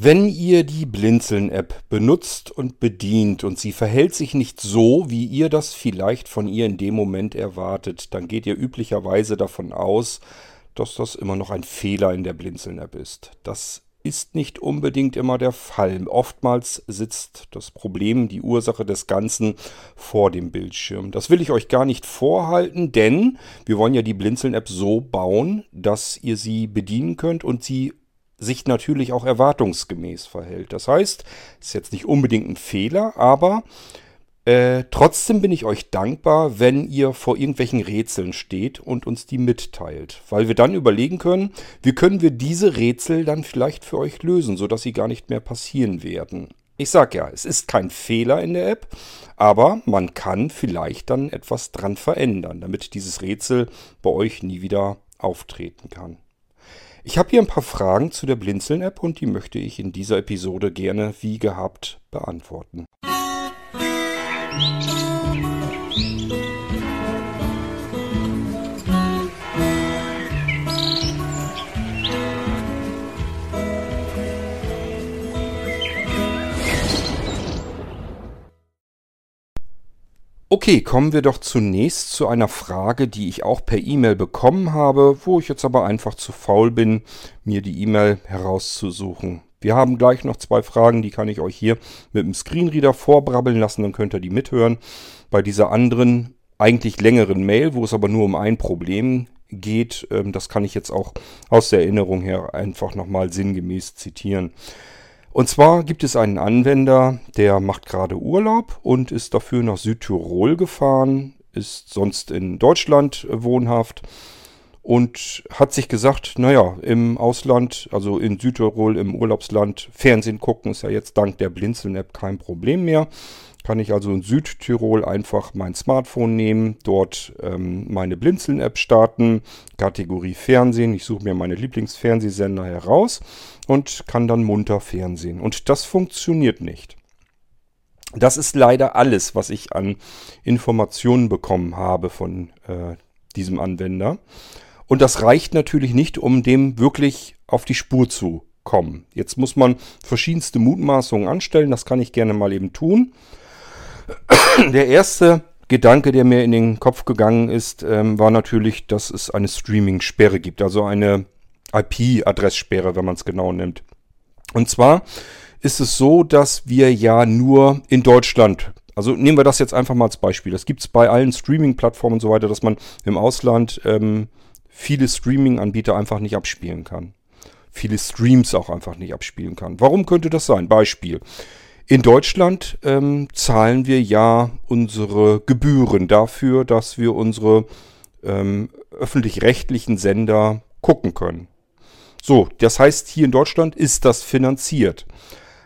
Wenn ihr die Blinzeln-App benutzt und bedient und sie verhält sich nicht so, wie ihr das vielleicht von ihr in dem Moment erwartet, dann geht ihr üblicherweise davon aus, dass das immer noch ein Fehler in der Blinzeln-App ist. Das ist nicht unbedingt immer der Fall. Oftmals sitzt das Problem, die Ursache des Ganzen vor dem Bildschirm. Das will ich euch gar nicht vorhalten, denn wir wollen ja die Blinzeln-App so bauen, dass ihr sie bedienen könnt und sie sich natürlich auch erwartungsgemäß verhält. Das heißt, ist jetzt nicht unbedingt ein Fehler, aber äh, trotzdem bin ich euch dankbar, wenn ihr vor irgendwelchen Rätseln steht und uns die mitteilt, weil wir dann überlegen können, wie können wir diese Rätsel dann vielleicht für euch lösen, sodass sie gar nicht mehr passieren werden. Ich sag ja, es ist kein Fehler in der App, aber man kann vielleicht dann etwas dran verändern, damit dieses Rätsel bei euch nie wieder auftreten kann. Ich habe hier ein paar Fragen zu der Blinzeln-App und die möchte ich in dieser Episode gerne wie gehabt beantworten. Okay, kommen wir doch zunächst zu einer Frage, die ich auch per E-Mail bekommen habe, wo ich jetzt aber einfach zu faul bin, mir die E-Mail herauszusuchen. Wir haben gleich noch zwei Fragen, die kann ich euch hier mit dem Screenreader vorbrabbeln lassen, dann könnt ihr die mithören. Bei dieser anderen, eigentlich längeren Mail, wo es aber nur um ein Problem geht, ähm, das kann ich jetzt auch aus der Erinnerung her einfach nochmal sinngemäß zitieren. Und zwar gibt es einen Anwender, der macht gerade Urlaub und ist dafür nach Südtirol gefahren, ist sonst in Deutschland wohnhaft und hat sich gesagt, naja, im Ausland, also in Südtirol, im Urlaubsland, Fernsehen gucken ist ja jetzt dank der Blinzeln-App kein Problem mehr. Kann ich also in Südtirol einfach mein Smartphone nehmen, dort ähm, meine Blinzeln-App starten, Kategorie Fernsehen. Ich suche mir meine Lieblingsfernsehsender heraus und kann dann munter Fernsehen. Und das funktioniert nicht. Das ist leider alles, was ich an Informationen bekommen habe von äh, diesem Anwender. Und das reicht natürlich nicht, um dem wirklich auf die Spur zu kommen. Jetzt muss man verschiedenste Mutmaßungen anstellen. Das kann ich gerne mal eben tun. Der erste Gedanke, der mir in den Kopf gegangen ist, ähm, war natürlich, dass es eine Streaming-Sperre gibt. Also eine IP-Adresssperre, wenn man es genau nimmt. Und zwar ist es so, dass wir ja nur in Deutschland, also nehmen wir das jetzt einfach mal als Beispiel. Das gibt es bei allen Streaming-Plattformen und so weiter, dass man im Ausland ähm, viele Streaming-Anbieter einfach nicht abspielen kann. Viele Streams auch einfach nicht abspielen kann. Warum könnte das sein? Beispiel. In Deutschland ähm, zahlen wir ja unsere Gebühren dafür, dass wir unsere ähm, öffentlich-rechtlichen Sender gucken können. So, das heißt, hier in Deutschland ist das finanziert.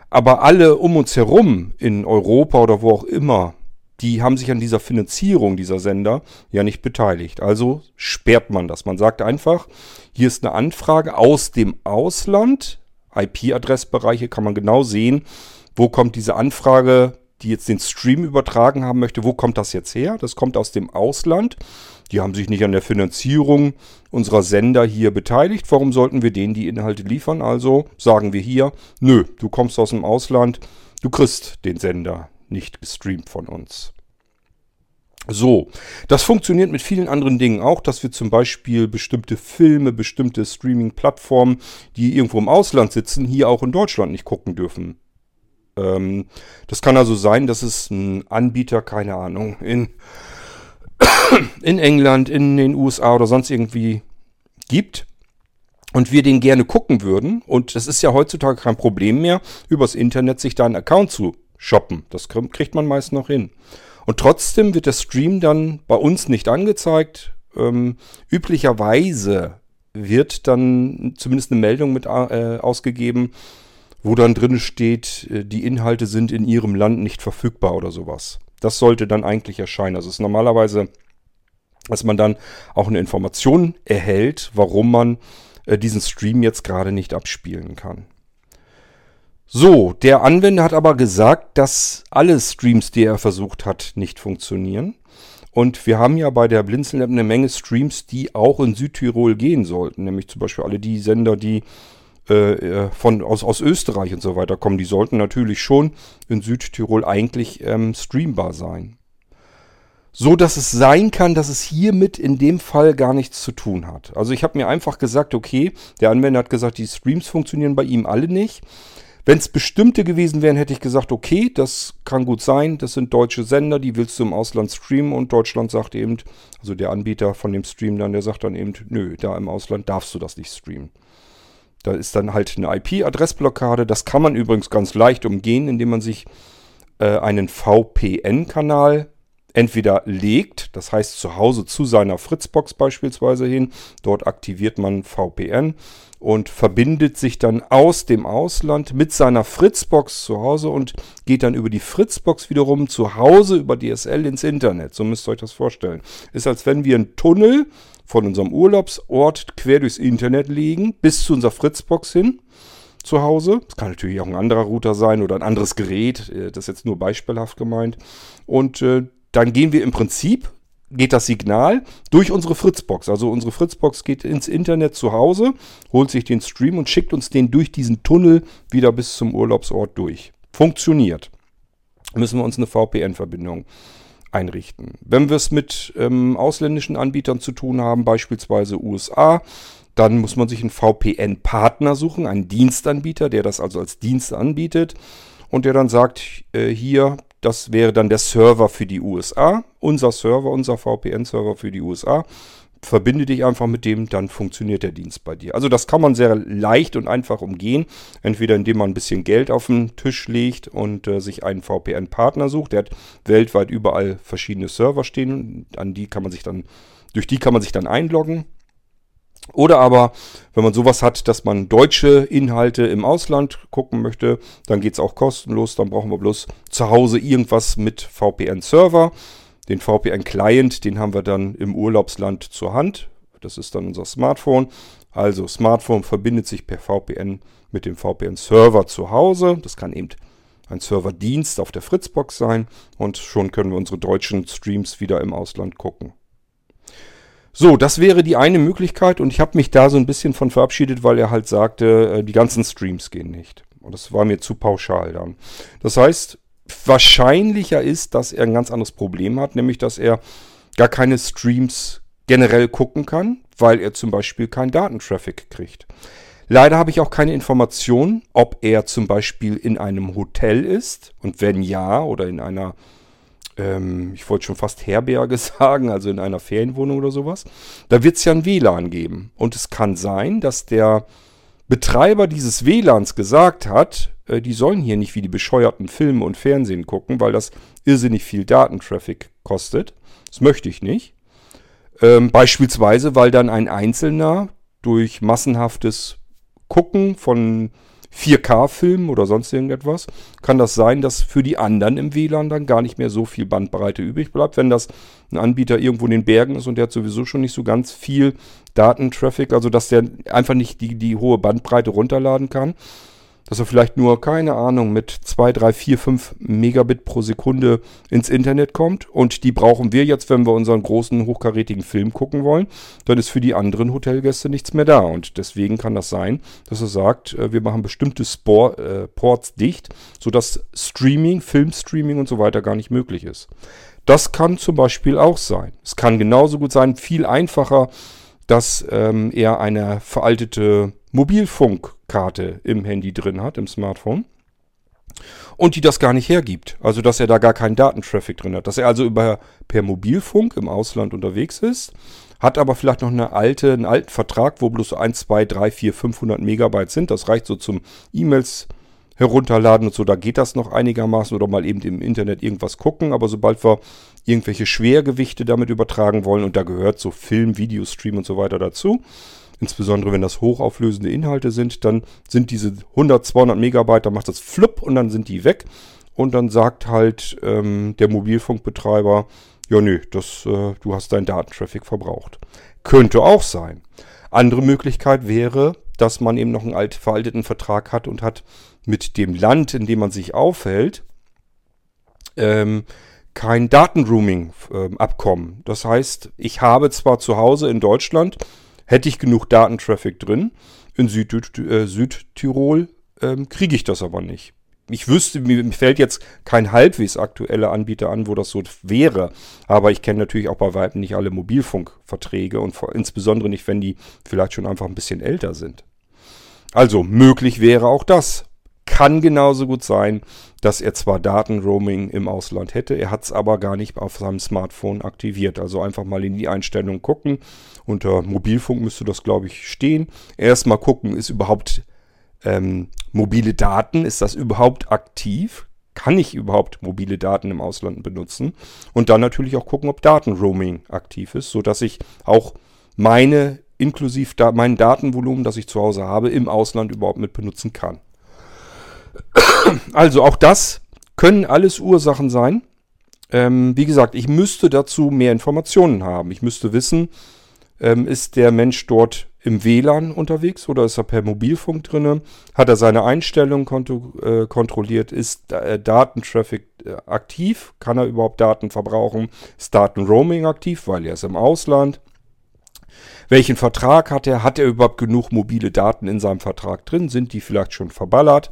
Aber alle um uns herum in Europa oder wo auch immer, die haben sich an dieser Finanzierung dieser Sender ja nicht beteiligt. Also sperrt man das. Man sagt einfach, hier ist eine Anfrage aus dem Ausland. IP-Adressbereiche kann man genau sehen, wo kommt diese Anfrage, die jetzt den Stream übertragen haben möchte, wo kommt das jetzt her? Das kommt aus dem Ausland. Die haben sich nicht an der Finanzierung unserer Sender hier beteiligt. Warum sollten wir denen die Inhalte liefern? Also sagen wir hier, nö, du kommst aus dem Ausland, du kriegst den Sender nicht gestreamt von uns. So, das funktioniert mit vielen anderen Dingen auch, dass wir zum Beispiel bestimmte Filme, bestimmte Streaming-Plattformen, die irgendwo im Ausland sitzen, hier auch in Deutschland nicht gucken dürfen. Ähm, das kann also sein, dass es einen Anbieter, keine Ahnung, in, in England, in den USA oder sonst irgendwie gibt und wir den gerne gucken würden. Und das ist ja heutzutage kein Problem mehr, übers Internet sich da einen Account zu shoppen. Das kriegt man meist noch hin. Und trotzdem wird der Stream dann bei uns nicht angezeigt. Ähm, üblicherweise wird dann zumindest eine Meldung mit äh, ausgegeben, wo dann drin steht, äh, die Inhalte sind in Ihrem Land nicht verfügbar oder sowas. Das sollte dann eigentlich erscheinen. Also es ist normalerweise, dass man dann auch eine Information erhält, warum man äh, diesen Stream jetzt gerade nicht abspielen kann. So, der Anwender hat aber gesagt, dass alle Streams, die er versucht hat, nicht funktionieren. Und wir haben ja bei der Blinzeln-App eine Menge Streams, die auch in Südtirol gehen sollten. Nämlich zum Beispiel alle die Sender, die äh, äh, von, aus, aus Österreich und so weiter kommen, die sollten natürlich schon in Südtirol eigentlich ähm, streambar sein. So dass es sein kann, dass es hiermit in dem Fall gar nichts zu tun hat. Also ich habe mir einfach gesagt, okay, der Anwender hat gesagt, die Streams funktionieren bei ihm alle nicht. Wenn es bestimmte gewesen wären, hätte ich gesagt, okay, das kann gut sein, das sind deutsche Sender, die willst du im Ausland streamen und Deutschland sagt eben, also der Anbieter von dem Stream dann, der sagt dann eben, nö, da im Ausland darfst du das nicht streamen. Da ist dann halt eine IP-Adressblockade. Das kann man übrigens ganz leicht umgehen, indem man sich äh, einen VPN-Kanal entweder legt, das heißt zu Hause zu seiner Fritzbox beispielsweise hin. Dort aktiviert man VPN und verbindet sich dann aus dem Ausland mit seiner Fritzbox zu Hause und geht dann über die Fritzbox wiederum zu Hause über DSL ins Internet. So müsst ihr euch das vorstellen. Ist als wenn wir einen Tunnel von unserem Urlaubsort quer durchs Internet legen, bis zu unserer Fritzbox hin zu Hause. Das kann natürlich auch ein anderer Router sein oder ein anderes Gerät. Äh, das ist jetzt nur beispielhaft gemeint. Und äh, dann gehen wir im Prinzip, geht das Signal durch unsere Fritzbox. Also unsere Fritzbox geht ins Internet zu Hause, holt sich den Stream und schickt uns den durch diesen Tunnel wieder bis zum Urlaubsort durch. Funktioniert. Müssen wir uns eine VPN-Verbindung einrichten. Wenn wir es mit ähm, ausländischen Anbietern zu tun haben, beispielsweise USA, dann muss man sich einen VPN-Partner suchen, einen Dienstanbieter, der das also als Dienst anbietet und der dann sagt, äh, hier, das wäre dann der Server für die USA, unser Server, unser VPN-Server für die USA verbinde dich einfach mit dem, dann funktioniert der Dienst bei dir. Also das kann man sehr leicht und einfach umgehen. Entweder indem man ein bisschen Geld auf den Tisch legt und äh, sich einen VPN-Partner sucht. Der hat weltweit überall verschiedene Server stehen. An die kann man sich dann, durch die kann man sich dann einloggen. Oder aber, wenn man sowas hat, dass man deutsche Inhalte im Ausland gucken möchte, dann geht es auch kostenlos. Dann brauchen wir bloß zu Hause irgendwas mit VPN-Server. Den VPN-Client, den haben wir dann im Urlaubsland zur Hand. Das ist dann unser Smartphone. Also Smartphone verbindet sich per VPN mit dem VPN-Server zu Hause. Das kann eben ein Serverdienst auf der Fritzbox sein und schon können wir unsere deutschen Streams wieder im Ausland gucken. So, das wäre die eine Möglichkeit und ich habe mich da so ein bisschen von verabschiedet, weil er halt sagte, äh, die ganzen Streams gehen nicht. Und das war mir zu pauschal dann. Das heißt, wahrscheinlicher ist, dass er ein ganz anderes Problem hat, nämlich dass er gar keine Streams generell gucken kann, weil er zum Beispiel keinen Datentraffic kriegt. Leider habe ich auch keine Information, ob er zum Beispiel in einem Hotel ist und wenn ja oder in einer, ähm, ich wollte schon fast Herberge sagen, also in einer Ferienwohnung oder sowas. Da wird es ja ein WLAN geben und es kann sein, dass der Betreiber dieses WLANs gesagt hat, äh, die sollen hier nicht wie die bescheuerten Filme und Fernsehen gucken, weil das irrsinnig viel Datentraffic kostet. Das möchte ich nicht. Ähm, beispielsweise, weil dann ein Einzelner durch massenhaftes Gucken von 4K-Filmen oder sonst irgendetwas, kann das sein, dass für die anderen im WLAN dann gar nicht mehr so viel Bandbreite übrig bleibt. Wenn das ein Anbieter irgendwo in den Bergen ist und der hat sowieso schon nicht so ganz viel Datentraffic, also dass der einfach nicht die, die hohe Bandbreite runterladen kann, dass er vielleicht nur, keine Ahnung, mit 2, 3, 4, 5 Megabit pro Sekunde ins Internet kommt. Und die brauchen wir jetzt, wenn wir unseren großen, hochkarätigen Film gucken wollen. Dann ist für die anderen Hotelgäste nichts mehr da. Und deswegen kann das sein, dass er sagt, äh, wir machen bestimmte Sport, äh, Ports dicht, sodass Streaming, Filmstreaming und so weiter gar nicht möglich ist. Das kann zum Beispiel auch sein. Es kann genauso gut sein, viel einfacher, dass ähm, er eine veraltete Mobilfunkkarte im Handy drin hat, im Smartphone. Und die das gar nicht hergibt. Also, dass er da gar keinen Datentraffic drin hat. Dass er also über, per Mobilfunk im Ausland unterwegs ist, hat aber vielleicht noch eine alte, einen alten Vertrag, wo bloß 1, 2, 3, 4, 500 Megabyte sind. Das reicht so zum E-Mails herunterladen und so. Da geht das noch einigermaßen oder mal eben im Internet irgendwas gucken. Aber sobald wir irgendwelche Schwergewichte damit übertragen wollen, und da gehört so Film, Videostream und so weiter dazu, insbesondere wenn das hochauflösende Inhalte sind, dann sind diese 100, 200 Megabyte, dann macht das flupp und dann sind die weg. Und dann sagt halt ähm, der Mobilfunkbetreiber, ja nö, das, äh, du hast deinen Datentraffic verbraucht. Könnte auch sein. Andere Möglichkeit wäre, dass man eben noch einen alt, veralteten Vertrag hat und hat mit dem Land, in dem man sich aufhält, ähm, kein Datenrooming-Abkommen. Ähm, das heißt, ich habe zwar zu Hause in Deutschland hätte ich genug Datentraffic drin. In Süd äh, Südtirol ähm, kriege ich das aber nicht. Ich wüsste, mir fällt jetzt kein halbwegs aktueller Anbieter an, wo das so wäre. Aber ich kenne natürlich auch bei Weitem nicht alle Mobilfunkverträge und vor, insbesondere nicht, wenn die vielleicht schon einfach ein bisschen älter sind. Also möglich wäre auch das. Kann genauso gut sein, dass er zwar Datenroaming im Ausland hätte, er hat es aber gar nicht auf seinem Smartphone aktiviert. Also einfach mal in die Einstellung gucken. Unter Mobilfunk müsste das, glaube ich, stehen. Erstmal gucken, ist überhaupt ähm, mobile Daten, ist das überhaupt aktiv? Kann ich überhaupt mobile Daten im Ausland benutzen? Und dann natürlich auch gucken, ob Datenroaming aktiv ist, sodass ich auch meine, inklusive da, mein Datenvolumen, das ich zu Hause habe, im Ausland überhaupt mit benutzen kann. Also auch das können alles Ursachen sein. Ähm, wie gesagt, ich müsste dazu mehr Informationen haben. Ich müsste wissen, ähm, ist der Mensch dort im WLAN unterwegs oder ist er per Mobilfunk drinne? Hat er seine Einstellungen äh, kontrolliert? Ist äh, Datentraffic äh, aktiv? Kann er überhaupt Daten verbrauchen? Ist Datenroaming aktiv, weil er ist im Ausland? Welchen Vertrag hat er? Hat er überhaupt genug mobile Daten in seinem Vertrag drin? Sind die vielleicht schon verballert?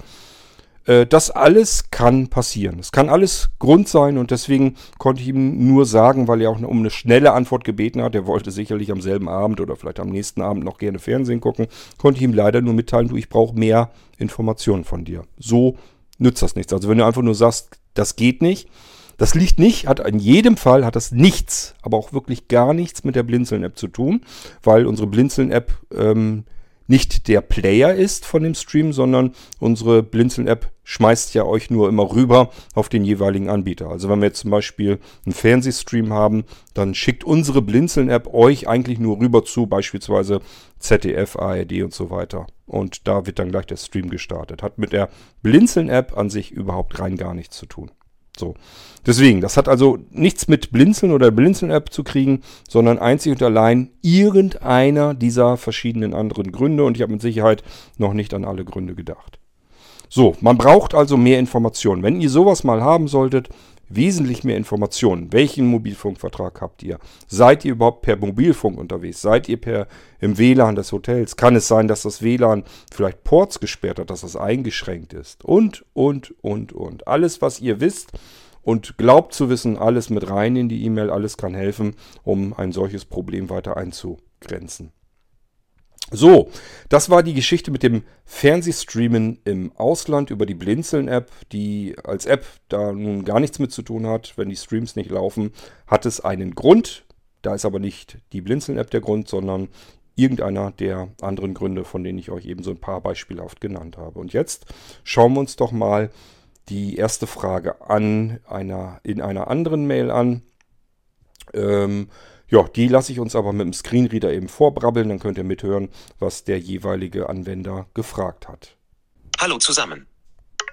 Äh, das alles kann passieren. Es kann alles Grund sein und deswegen konnte ich ihm nur sagen, weil er auch um eine schnelle Antwort gebeten hat, er wollte sicherlich am selben Abend oder vielleicht am nächsten Abend noch gerne Fernsehen gucken, konnte ich ihm leider nur mitteilen, du, ich brauche mehr Informationen von dir. So nützt das nichts. Also wenn du einfach nur sagst, das geht nicht, das liegt nicht, hat in jedem Fall hat das nichts, aber auch wirklich gar nichts mit der Blinzeln-App zu tun, weil unsere Blinzeln-App ähm, nicht der Player ist von dem Stream, sondern unsere Blinzeln-App schmeißt ja euch nur immer rüber auf den jeweiligen Anbieter. Also wenn wir jetzt zum Beispiel einen Fernsehstream haben, dann schickt unsere Blinzeln-App euch eigentlich nur rüber zu, beispielsweise ZDF, ARD und so weiter. Und da wird dann gleich der Stream gestartet. Hat mit der Blinzeln-App an sich überhaupt rein gar nichts zu tun. So. Deswegen, das hat also nichts mit Blinzeln oder Blinzeln-App zu kriegen, sondern einzig und allein irgendeiner dieser verschiedenen anderen Gründe. Und ich habe mit Sicherheit noch nicht an alle Gründe gedacht. So, man braucht also mehr Informationen. Wenn ihr sowas mal haben solltet, wesentlich mehr Informationen. Welchen Mobilfunkvertrag habt ihr? Seid ihr überhaupt per Mobilfunk unterwegs? Seid ihr per im WLAN des Hotels? Kann es sein, dass das WLAN vielleicht Ports gesperrt hat, dass das eingeschränkt ist? Und, und, und, und. Alles, was ihr wisst und glaubt zu wissen, alles mit rein in die E-Mail, alles kann helfen, um ein solches Problem weiter einzugrenzen. So, das war die Geschichte mit dem Fernsehstreamen im Ausland über die Blinzeln-App, die als App da nun gar nichts mit zu tun hat. Wenn die Streams nicht laufen, hat es einen Grund. Da ist aber nicht die Blinzeln-App der Grund, sondern irgendeiner der anderen Gründe, von denen ich euch eben so ein paar beispielhaft genannt habe. Und jetzt schauen wir uns doch mal die erste Frage an einer, in einer anderen Mail an. Ähm, ja, die lasse ich uns aber mit dem Screenreader eben vorbrabbeln, dann könnt ihr mithören, was der jeweilige Anwender gefragt hat. Hallo zusammen.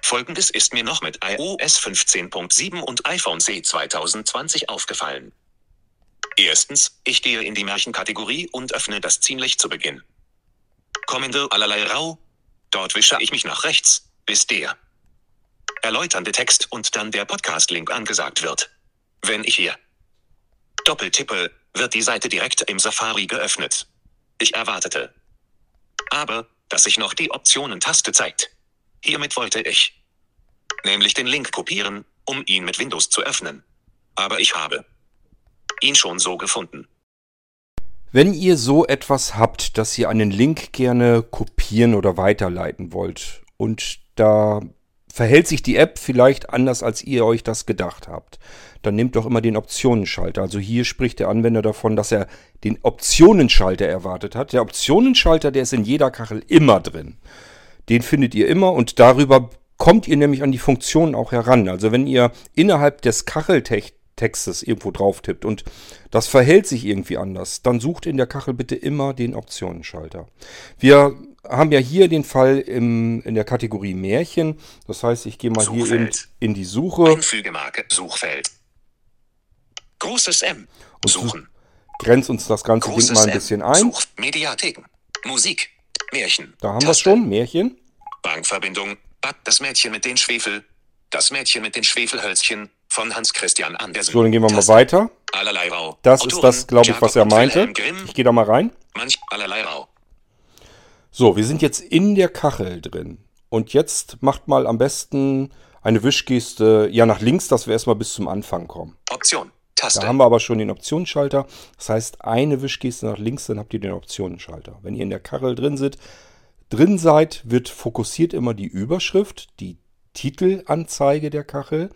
Folgendes ist mir noch mit iOS 15.7 und iPhone C 2020 aufgefallen. Erstens, ich gehe in die Märchenkategorie und öffne das ziemlich zu Beginn. Kommende allerlei rau. Dort wische ich mich nach rechts, bis der erläuternde Text und dann der Podcast-Link angesagt wird. Wenn ich hier doppeltippe, wird die Seite direkt im Safari geöffnet. Ich erwartete. Aber, dass sich noch die Optionen-Taste zeigt. Hiermit wollte ich nämlich den Link kopieren, um ihn mit Windows zu öffnen. Aber ich habe ihn schon so gefunden. Wenn ihr so etwas habt, dass ihr einen Link gerne kopieren oder weiterleiten wollt und da verhält sich die App vielleicht anders, als ihr euch das gedacht habt, dann nehmt doch immer den Optionenschalter. Also hier spricht der Anwender davon, dass er den Optionenschalter erwartet hat. Der Optionenschalter, der ist in jeder Kachel immer drin. Den findet ihr immer und darüber kommt ihr nämlich an die Funktionen auch heran. Also wenn ihr innerhalb des Kacheltextes irgendwo drauf tippt und das verhält sich irgendwie anders, dann sucht in der Kachel bitte immer den Optionenschalter. Wir haben ja hier den Fall im, in der Kategorie Märchen. Das heißt, ich gehe mal Suchfeld. hier in, in die Suche. Einfügemarke, Suchfeld. Großes M. Suchen. Grenzt uns das ganze Großes Ding mal ein bisschen ein. Such, Mediatheken. Musik. Märchen. Da haben wir es schon. Märchen. Bankverbindung. Das Mädchen mit den Schwefel. Das Mädchen mit den Schwefelhölzchen von Hans Christian Andersen. So, dann gehen wir mal weiter. Das ist das, glaube ich, was er meinte. Ich gehe da mal rein. Manch allerlei Rau. So, wir sind jetzt in der Kachel drin. Und jetzt macht mal am besten eine Wischgeste, ja nach links, dass wir erstmal bis zum Anfang kommen. Option. Da Taste. haben wir aber schon den Optionsschalter. Das heißt, eine Wischgeste nach links, dann habt ihr den Optionenschalter. Wenn ihr in der Kachel drin seid, drin seid, wird fokussiert immer die Überschrift, die Titelanzeige der Kachel.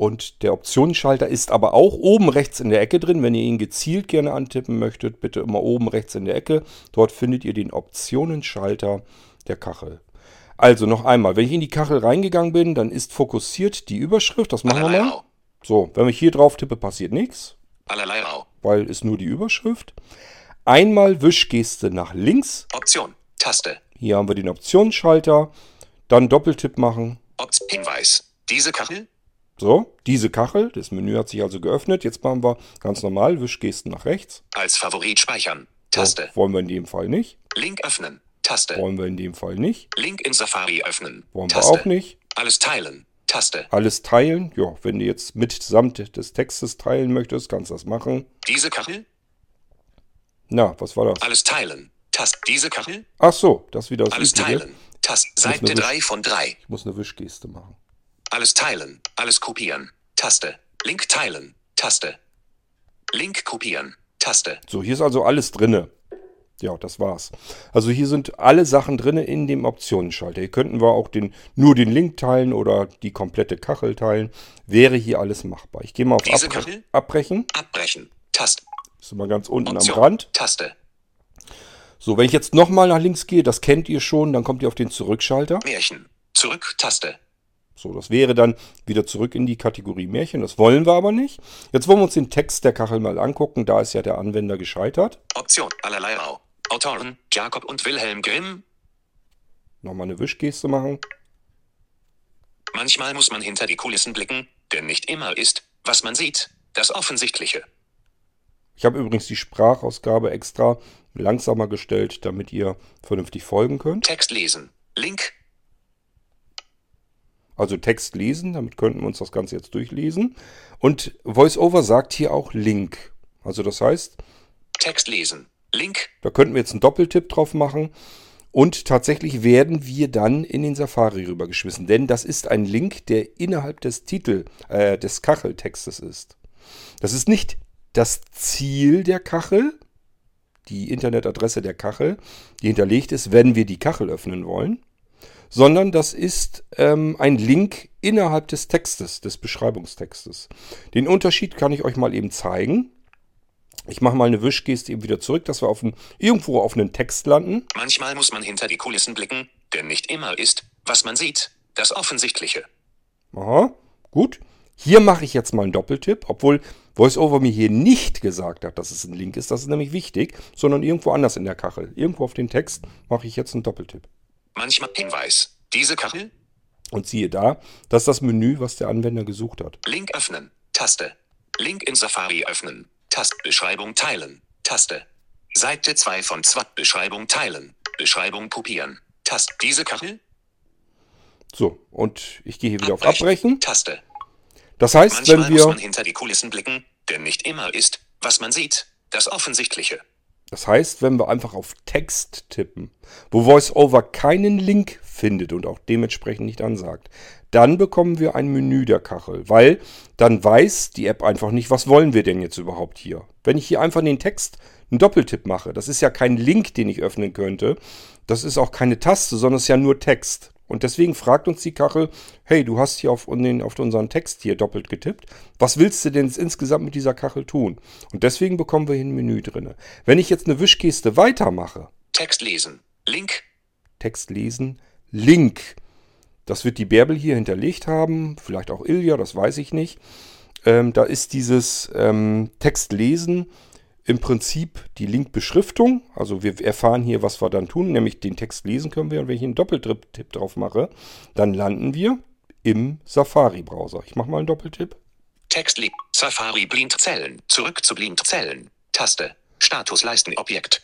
Und der Optionenschalter ist aber auch oben rechts in der Ecke drin. Wenn ihr ihn gezielt gerne antippen möchtet, bitte immer oben rechts in der Ecke. Dort findet ihr den Optionenschalter der Kachel. Also noch einmal, wenn ich in die Kachel reingegangen bin, dann ist fokussiert die Überschrift. Das machen wir mal. So, wenn ich hier drauf tippe, passiert nichts, Allerlei Rau. weil ist nur die Überschrift. Einmal Wischgeste nach links. Option. Taste. Hier haben wir den Optionsschalter. Dann Doppeltipp machen. Hinweis. Diese Kachel. So, diese Kachel, das Menü hat sich also geöffnet. Jetzt machen wir ganz normal Wischgesten nach rechts. Als Favorit speichern. So, Taste. wollen wir in dem Fall nicht. Link öffnen. Taste. Wollen wir in dem Fall nicht. Link in Safari öffnen. Wollen wir Taste. auch nicht. Alles teilen. Taste. Alles teilen. Ja, wenn du jetzt mitsamt des Textes teilen möchtest, kannst du das machen. Diese Kachel. Na, was war das? Alles teilen. Taste. Diese Kachel. Ach so, das wieder das Alles teilen. Taste. Seite wisch- 3 von 3. Ich muss eine Wischgeste machen. Alles teilen. Alles kopieren. Taste. Link teilen. Taste. Link kopieren. Taste. So, hier ist also alles drinne. Ja, das war's. Also hier sind alle Sachen drinne in dem Optionenschalter. Hier könnten wir auch den, nur den Link teilen oder die komplette Kachel teilen. Wäre hier alles machbar. Ich gehe mal auf Abbre? Abbrechen. Abbrechen. Taste. Ist immer ganz unten Option. am Rand. Taste. So, wenn ich jetzt nochmal nach links gehe, das kennt ihr schon, dann kommt ihr auf den Zurückschalter. Märchen. Zurück. Taste. So, das wäre dann wieder zurück in die Kategorie Märchen. Das wollen wir aber nicht. Jetzt wollen wir uns den Text der Kachel mal angucken. Da ist ja der Anwender gescheitert. Option. Allerlei Rau. Autoren. Jakob und Wilhelm Grimm. Nochmal eine Wischgeste machen. Manchmal muss man hinter die Kulissen blicken, denn nicht immer ist, was man sieht, das Offensichtliche. Ich habe übrigens die Sprachausgabe extra langsamer gestellt, damit ihr vernünftig folgen könnt. Text lesen. Link. Also Text lesen, damit könnten wir uns das Ganze jetzt durchlesen. Und VoiceOver sagt hier auch Link. Also das heißt, Text lesen. Link. da könnten wir jetzt einen Doppeltipp drauf machen. Und tatsächlich werden wir dann in den Safari rübergeschmissen. Denn das ist ein Link, der innerhalb des Titel, äh, des Kacheltextes ist. Das ist nicht das Ziel der Kachel, die Internetadresse der Kachel, die hinterlegt ist, wenn wir die Kachel öffnen wollen, sondern das ist ähm, ein Link innerhalb des Textes, des Beschreibungstextes. Den Unterschied kann ich euch mal eben zeigen. Ich mache mal eine Wischgeste eben wieder zurück, dass wir auf einen, irgendwo auf einen Text landen. Manchmal muss man hinter die Kulissen blicken, denn nicht immer ist, was man sieht, das Offensichtliche. Aha, gut. Hier mache ich jetzt mal einen Doppeltipp, obwohl VoiceOver mir hier nicht gesagt hat, dass es ein Link ist. Das ist nämlich wichtig, sondern irgendwo anders in der Kachel. Irgendwo auf den Text mache ich jetzt einen Doppeltipp. Manchmal Hinweis. Diese Kachel. Und siehe da, das ist das Menü, was der Anwender gesucht hat. Link öffnen. Taste. Link in Safari öffnen. Taste. Beschreibung teilen. Taste. Seite 2 von 2. Beschreibung teilen. Beschreibung kopieren. Taste. Diese Kachel. So, und ich gehe hier wieder auf Abbrechen. Taste. Das heißt, Manchmal wenn muss man wir, hinter die Kulissen blicken, denn nicht immer ist, was man sieht, das Offensichtliche. Das heißt, wenn wir einfach auf Text tippen, wo VoiceOver keinen Link findet und auch dementsprechend nicht ansagt, dann bekommen wir ein Menü der Kachel, weil dann weiß die App einfach nicht, was wollen wir denn jetzt überhaupt hier. Wenn ich hier einfach in den Text einen Doppeltipp mache, das ist ja kein Link, den ich öffnen könnte, das ist auch keine Taste, sondern es ist ja nur Text. Und deswegen fragt uns die Kachel, hey, du hast hier auf, den, auf unseren Text hier doppelt getippt. Was willst du denn insgesamt mit dieser Kachel tun? Und deswegen bekommen wir hier ein Menü drin. Wenn ich jetzt eine Wischgeste weitermache, Text lesen. Link. Text lesen, Link. Das wird die Bärbel hier hinterlegt haben, vielleicht auch Ilja, das weiß ich nicht. Ähm, da ist dieses ähm, Text lesen im Prinzip die Linkbeschriftung. Also wir erfahren hier, was wir dann tun, nämlich den Text lesen können wir. Und wenn ich einen Doppeltipp drauf mache, dann landen wir im Safari-Browser. Ich mache mal einen Doppeltipp. Text lieb. Safari blind Zellen. Zurück zu blind Zellen. Taste. Statusleisten Objekt.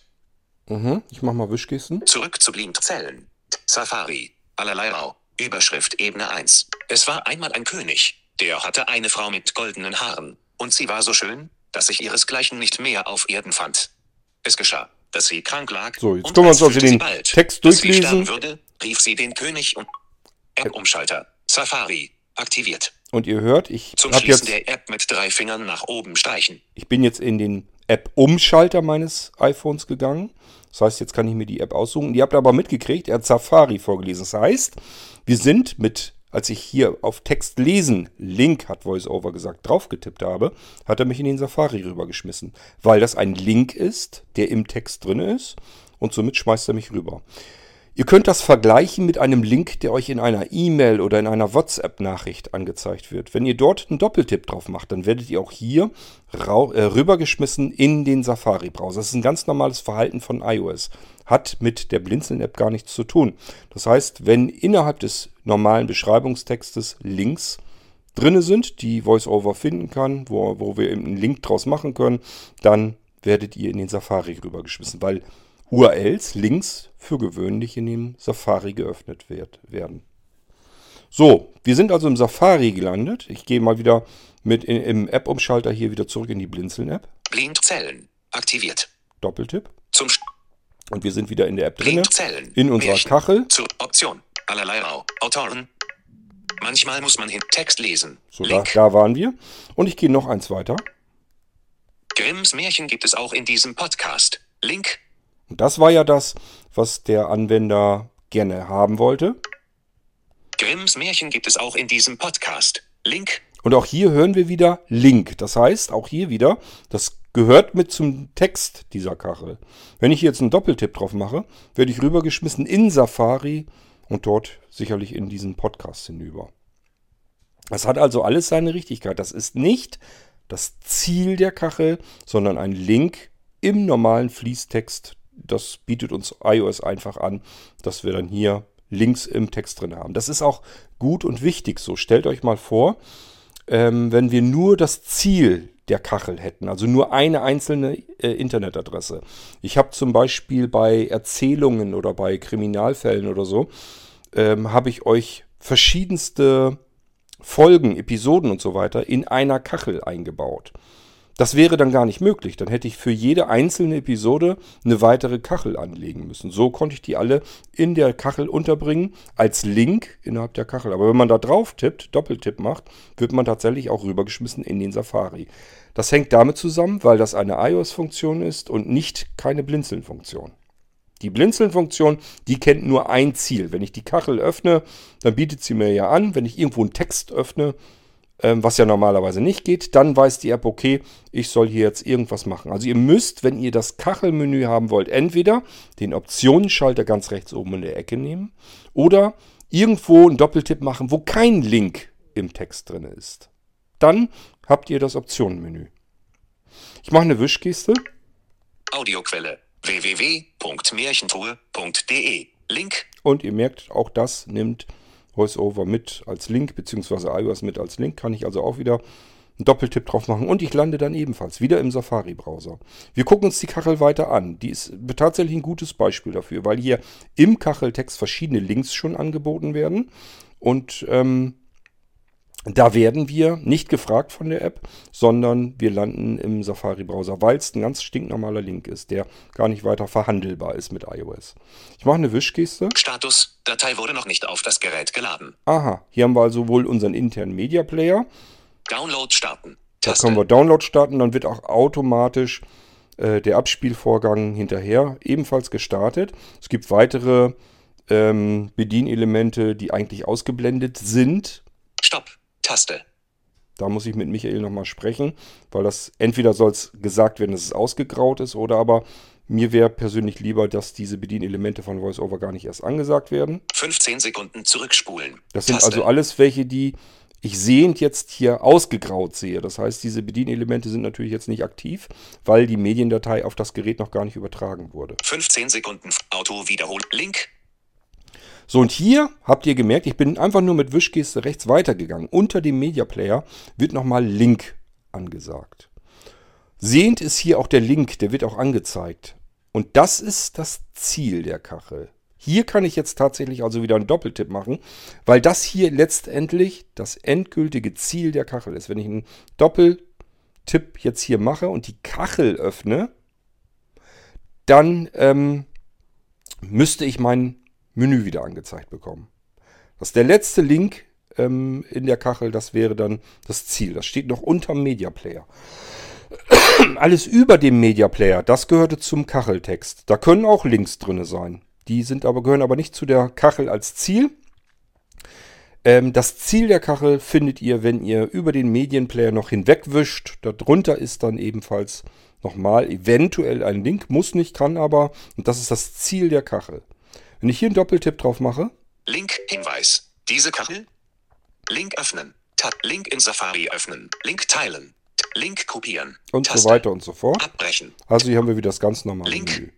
Mhm, ich mache mal Wischgesten. Zurück zu blind Zellen. Safari. Allerlei Rau. Überschrift Ebene 1. Es war einmal ein König. Der hatte eine Frau mit goldenen Haaren. Und sie war so schön, dass sich ihresgleichen nicht mehr auf Erden fand. Es geschah, dass sie krank lag. So, jetzt und können wir uns als also den bald, Text durchlesen. würde, rief sie den König und App-Umschalter. Safari. Aktiviert. Und ihr hört, ich Zum habe Schließen jetzt, der App mit drei Fingern nach oben streichen. ich bin jetzt in den App-Umschalter meines iPhones gegangen. Das heißt, jetzt kann ich mir die App aussuchen. Die habt ihr aber mitgekriegt, er hat Safari vorgelesen. Das heißt, wir sind mit, als ich hier auf Text lesen, Link hat VoiceOver gesagt, draufgetippt habe, hat er mich in den Safari rübergeschmissen. Weil das ein Link ist, der im Text drin ist und somit schmeißt er mich rüber. Ihr könnt das vergleichen mit einem Link, der euch in einer E-Mail oder in einer WhatsApp-Nachricht angezeigt wird. Wenn ihr dort einen Doppeltipp drauf macht, dann werdet ihr auch hier äh, rübergeschmissen in den Safari-Browser. Das ist ein ganz normales Verhalten von iOS. Hat mit der Blinzeln-App gar nichts zu tun. Das heißt, wenn innerhalb des normalen Beschreibungstextes Links drinne sind, die VoiceOver finden kann, wo, wo wir eben einen Link draus machen können, dann werdet ihr in den Safari rübergeschmissen, weil URLs, Links für gewöhnlich in dem Safari geöffnet wird, werden. So, wir sind also im Safari gelandet. Ich gehe mal wieder mit in, im App-Umschalter hier wieder zurück in die Blinzeln-App. Blindzellen. Aktiviert. Doppeltipp. Zum Sch Und wir sind wieder in der App. Blindzellen. In unserer Märchen. Kachel. Zur Option. Allerlei Rau. Autoren. Manchmal muss man hin Text lesen. So, da, da waren wir. Und ich gehe noch eins weiter. Grimms Märchen gibt es auch in diesem Podcast. Link. Und das war ja das, was der Anwender gerne haben wollte. Grimms Märchen gibt es auch in diesem Podcast. Link. Und auch hier hören wir wieder Link. Das heißt, auch hier wieder, das gehört mit zum Text dieser Kachel. Wenn ich jetzt einen Doppeltipp drauf mache, werde ich rübergeschmissen in Safari und dort sicherlich in diesen Podcast hinüber. Das hat also alles seine Richtigkeit. Das ist nicht das Ziel der Kachel, sondern ein Link im normalen Fließtext. Das bietet uns iOS einfach an, dass wir dann hier Links im Text drin haben. Das ist auch gut und wichtig so. Stellt euch mal vor, ähm, wenn wir nur das Ziel der Kachel hätten, also nur eine einzelne äh, Internetadresse. Ich habe zum Beispiel bei Erzählungen oder bei Kriminalfällen oder so, ähm, habe ich euch verschiedenste Folgen, Episoden und so weiter in einer Kachel eingebaut. Das wäre dann gar nicht möglich. Dann hätte ich für jede einzelne Episode eine weitere Kachel anlegen müssen. So konnte ich die alle in der Kachel unterbringen, als Link innerhalb der Kachel. Aber wenn man da drauf tippt, Doppeltipp macht, wird man tatsächlich auch rübergeschmissen in den Safari. Das hängt damit zusammen, weil das eine iOS-Funktion ist und nicht keine Blinzeln-Funktion. Die Blinzeln-Funktion, die kennt nur ein Ziel. Wenn ich die Kachel öffne, dann bietet sie mir ja an, wenn ich irgendwo einen Text öffne, was ja normalerweise nicht geht, dann weiß die App, okay, ich soll hier jetzt irgendwas machen. Also ihr müsst, wenn ihr das Kachelmenü haben wollt, entweder den Optionenschalter ganz rechts oben in der Ecke nehmen oder irgendwo einen Doppeltipp machen, wo kein Link im Text drin ist. Dann habt ihr das Optionenmenü. Ich mache eine Wischgeste. Audioquelle. www.märchentruhe.de. Link. Und ihr merkt, auch das nimmt VoiceOver mit als Link, beziehungsweise iOS mit als Link. Kann ich also auch wieder einen Doppeltipp drauf machen. Und ich lande dann ebenfalls wieder im Safari-Browser. Wir gucken uns die Kachel weiter an. Die ist tatsächlich ein gutes Beispiel dafür, weil hier im Kacheltext verschiedene Links schon angeboten werden. Und ähm, da werden wir nicht gefragt von der App, sondern wir landen im Safari-Browser, weil es ein ganz stinknormaler Link ist, der gar nicht weiter verhandelbar ist mit iOS. Ich mache eine Wischgeste. Status. Datei wurde noch nicht auf das Gerät geladen. Aha, hier haben wir also wohl unseren internen Media Player. Download starten. Da Taste. können wir Download starten, dann wird auch automatisch äh, der Abspielvorgang hinterher ebenfalls gestartet. Es gibt weitere ähm, Bedienelemente, die eigentlich ausgeblendet sind. Stopp. Taste. Da muss ich mit Michael nochmal sprechen, weil das entweder soll es gesagt werden, dass es ausgegraut ist, oder aber mir wäre persönlich lieber, dass diese Bedienelemente von VoiceOver gar nicht erst angesagt werden. 15 Sekunden zurückspulen. Das sind Taste. also alles welche, die ich sehend jetzt hier ausgegraut sehe. Das heißt, diese Bedienelemente sind natürlich jetzt nicht aktiv, weil die Mediendatei auf das Gerät noch gar nicht übertragen wurde. 15 Sekunden. Auto wiederholen. Link. So, und hier habt ihr gemerkt, ich bin einfach nur mit Wischgeste rechts weitergegangen. Unter dem Media Player wird nochmal Link angesagt. Sehend ist hier auch der Link, der wird auch angezeigt. Und das ist das Ziel der Kachel. Hier kann ich jetzt tatsächlich also wieder einen Doppeltipp machen, weil das hier letztendlich das endgültige Ziel der Kachel ist. Wenn ich einen Doppeltipp jetzt hier mache und die Kachel öffne, dann ähm, müsste ich mein Menü wieder angezeigt bekommen. Das ist der letzte Link ähm, in der Kachel, das wäre dann das Ziel. Das steht noch unter Media Player. Alles über dem Media Player, das gehörte zum Kacheltext. Da können auch Links drin sein. Die sind aber, gehören aber nicht zu der Kachel als Ziel. Ähm, das Ziel der Kachel findet ihr, wenn ihr über den Medienplayer noch hinwegwischt. Darunter ist dann ebenfalls nochmal eventuell ein Link, muss nicht, kann aber. Und das ist das Ziel der Kachel. Wenn ich hier einen Doppeltipp drauf mache. Link, Hinweis. Diese Kachel. Link öffnen. Tab. Link in Safari öffnen. Link teilen. Link kopieren. Und Taste. so weiter und so fort. Abbrechen. Also hier haben wir wieder das ganz normale Link. Menü.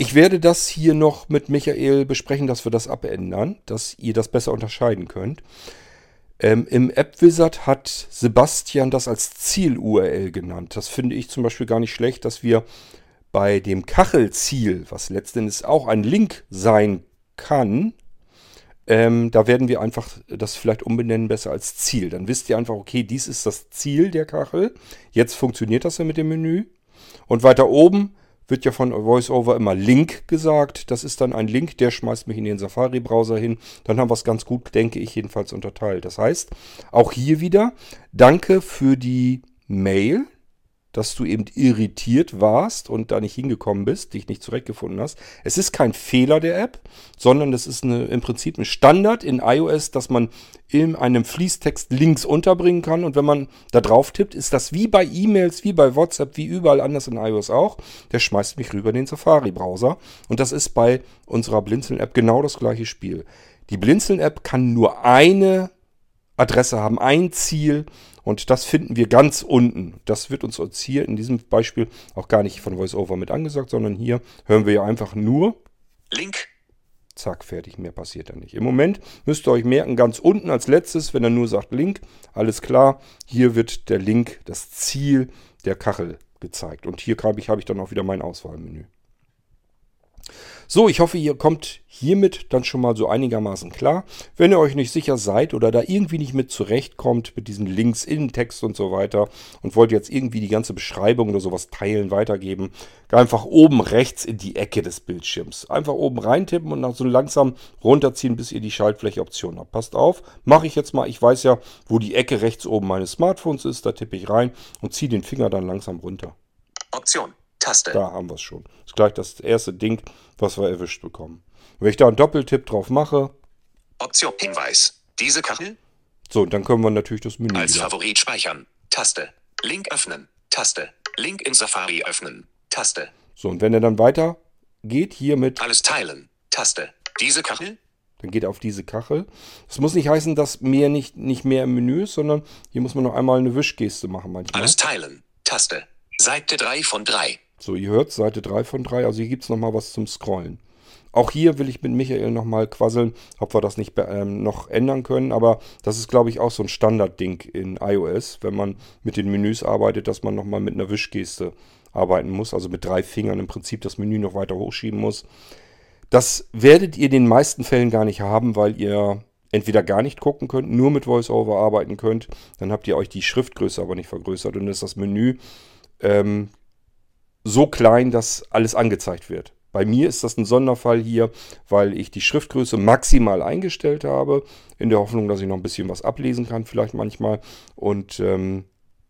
Ich werde das hier noch mit Michael besprechen, dass wir das abändern, dass ihr das besser unterscheiden könnt. Ähm, Im App Wizard hat Sebastian das als Ziel-URL genannt. Das finde ich zum Beispiel gar nicht schlecht, dass wir bei dem Kachelziel, was letztendlich auch ein Link sein kann, ähm, da werden wir einfach das vielleicht umbenennen besser als Ziel. Dann wisst ihr einfach, okay, dies ist das Ziel der Kachel. Jetzt funktioniert das ja mit dem Menü. Und weiter oben wird ja von VoiceOver immer Link gesagt. Das ist dann ein Link, der schmeißt mich in den Safari-Browser hin. Dann haben wir es ganz gut, denke ich, jedenfalls unterteilt. Das heißt, auch hier wieder, danke für die Mail, dass du eben irritiert warst und da nicht hingekommen bist, dich nicht zurechtgefunden hast. Es ist kein Fehler der App, sondern das ist eine, im Prinzip ein Standard in iOS, dass man in einem Fließtext Links unterbringen kann. Und wenn man da drauf tippt, ist das wie bei E-Mails, wie bei WhatsApp, wie überall anders in iOS auch. Der schmeißt mich rüber in den Safari-Browser. Und das ist bei unserer Blinzeln-App genau das gleiche Spiel. Die Blinzeln-App kann nur eine Adresse haben, ein Ziel und das finden wir ganz unten. Das wird uns jetzt hier in diesem Beispiel auch gar nicht von VoiceOver mit angesagt, sondern hier hören wir ja einfach nur Link. Zack, fertig. Mehr passiert da nicht. Im Moment müsst ihr euch merken, ganz unten als letztes, wenn er nur sagt Link, alles klar. Hier wird der Link, das Ziel der Kachel gezeigt. Und hier habe ich, hab ich dann auch wieder mein Auswahlmenü. So, ich hoffe, ihr kommt hiermit dann schon mal so einigermaßen klar. Wenn ihr euch nicht sicher seid oder da irgendwie nicht mit zurechtkommt mit diesen Links in Text und so weiter und wollt jetzt irgendwie die ganze Beschreibung oder sowas teilen, weitergeben, einfach oben rechts in die Ecke des Bildschirms. Einfach oben reintippen und dann so langsam runterziehen, bis ihr die Schaltfläche-Option habt. Passt auf, mache ich jetzt mal. Ich weiß ja, wo die Ecke rechts oben meines Smartphones ist. Da tippe ich rein und ziehe den Finger dann langsam runter. Option. Taste. Da haben wir es schon. Das ist gleich das erste Ding, was wir erwischt bekommen. Wenn ich da einen Doppeltipp drauf mache. Option Hinweis. Diese Kachel. So, dann können wir natürlich das Menü. Als wieder. Favorit speichern. Taste. Link öffnen. Taste. Link in Safari öffnen. Taste. So, und wenn er dann weiter geht, hier mit. Alles teilen. Taste. Diese Kachel. Dann geht er auf diese Kachel. Das muss nicht heißen, dass mehr nicht, nicht mehr im Menü ist, sondern hier muss man noch einmal eine Wischgeste machen manchmal. Alles teilen. Taste. Seite 3 von 3. So, ihr hört Seite 3 von 3, also hier gibt es nochmal was zum Scrollen. Auch hier will ich mit Michael nochmal quasseln, ob wir das nicht ähm, noch ändern können. Aber das ist, glaube ich, auch so ein Standardding in iOS, wenn man mit den Menüs arbeitet, dass man nochmal mit einer Wischgeste arbeiten muss. Also mit drei Fingern im Prinzip das Menü noch weiter hochschieben muss. Das werdet ihr in den meisten Fällen gar nicht haben, weil ihr entweder gar nicht gucken könnt, nur mit VoiceOver arbeiten könnt. Dann habt ihr euch die Schriftgröße aber nicht vergrößert und ist das Menü ähm, so klein, dass alles angezeigt wird. Bei mir ist das ein Sonderfall hier, weil ich die Schriftgröße maximal eingestellt habe, in der Hoffnung, dass ich noch ein bisschen was ablesen kann, vielleicht manchmal. Und ähm,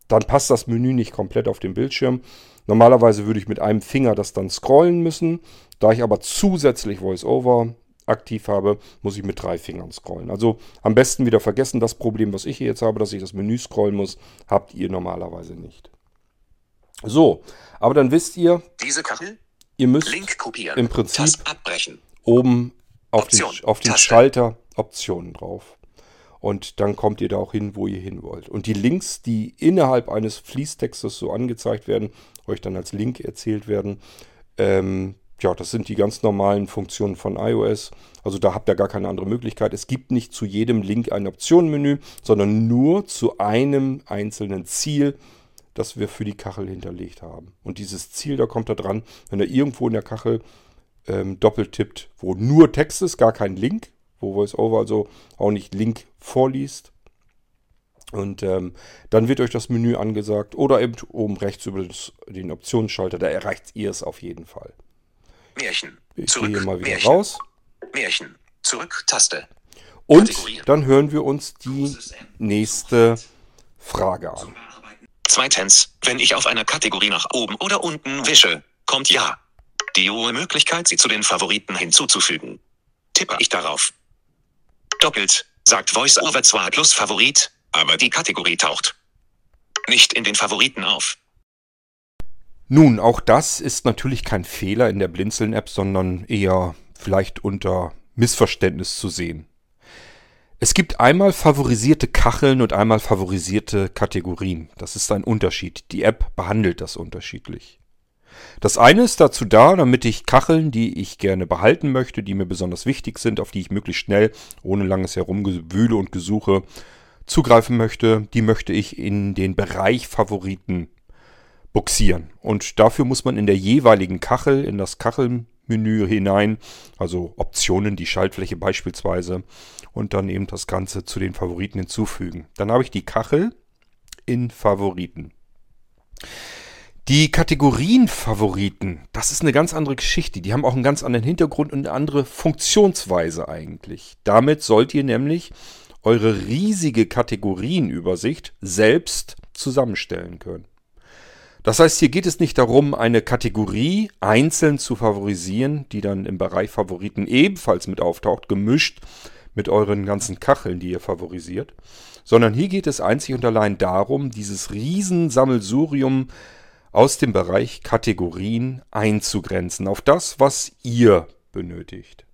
dann passt das Menü nicht komplett auf den Bildschirm. Normalerweise würde ich mit einem Finger das dann scrollen müssen. Da ich aber zusätzlich VoiceOver aktiv habe, muss ich mit drei Fingern scrollen. Also am besten wieder vergessen, das Problem, was ich hier jetzt habe, dass ich das Menü scrollen muss, habt ihr normalerweise nicht. So, aber dann wisst ihr, diese Kachel, ihr müsst im Prinzip oben auf Option. den, auf den Schalter Optionen drauf. Und dann kommt ihr da auch hin, wo ihr hin wollt. Und die Links, die innerhalb eines Fließtextes so angezeigt werden, euch dann als Link erzählt werden, ähm, ja, das sind die ganz normalen Funktionen von iOS. Also da habt ihr gar keine andere Möglichkeit. Es gibt nicht zu jedem Link ein Optionenmenü, sondern nur zu einem einzelnen Ziel das wir für die Kachel hinterlegt haben. Und dieses Ziel, da kommt da dran, wenn er irgendwo in der Kachel ähm, doppelt tippt, wo nur Text ist, gar kein Link, wo VoiceOver also auch nicht Link vorliest, Und ähm, dann wird euch das Menü angesagt oder eben oben rechts über den Optionsschalter, da erreicht ihr es auf jeden Fall. Märchen. Ich Zurück. gehe mal wieder Märchen. raus. Märchen. Zurück. Taste. Und dann hören wir uns die nächste Frage an. Zweitens, wenn ich auf einer Kategorie nach oben oder unten wische, kommt Ja. Die hohe Möglichkeit, sie zu den Favoriten hinzuzufügen. Tippe ich darauf. Doppelt, sagt VoiceOver zwar plus Favorit, aber die Kategorie taucht nicht in den Favoriten auf. Nun, auch das ist natürlich kein Fehler in der Blinzeln-App, sondern eher vielleicht unter Missverständnis zu sehen. Es gibt einmal favorisierte Kacheln und einmal favorisierte Kategorien. Das ist ein Unterschied. Die App behandelt das unterschiedlich. Das eine ist dazu da, damit ich Kacheln, die ich gerne behalten möchte, die mir besonders wichtig sind, auf die ich möglichst schnell, ohne langes Herumgewühle und Gesuche, zugreifen möchte, die möchte ich in den Bereich Favoriten buxieren. Und dafür muss man in der jeweiligen Kachel, in das Kachelmenü hinein, also Optionen, die Schaltfläche beispielsweise, und dann eben das Ganze zu den Favoriten hinzufügen. Dann habe ich die Kachel in Favoriten. Die Kategorien Favoriten, das ist eine ganz andere Geschichte. Die haben auch einen ganz anderen Hintergrund und eine andere Funktionsweise eigentlich. Damit sollt ihr nämlich eure riesige Kategorienübersicht selbst zusammenstellen können. Das heißt, hier geht es nicht darum, eine Kategorie einzeln zu favorisieren, die dann im Bereich Favoriten ebenfalls mit auftaucht, gemischt mit euren ganzen Kacheln, die ihr favorisiert, sondern hier geht es einzig und allein darum, dieses Riesensammelsurium aus dem Bereich Kategorien einzugrenzen auf das, was ihr benötigt.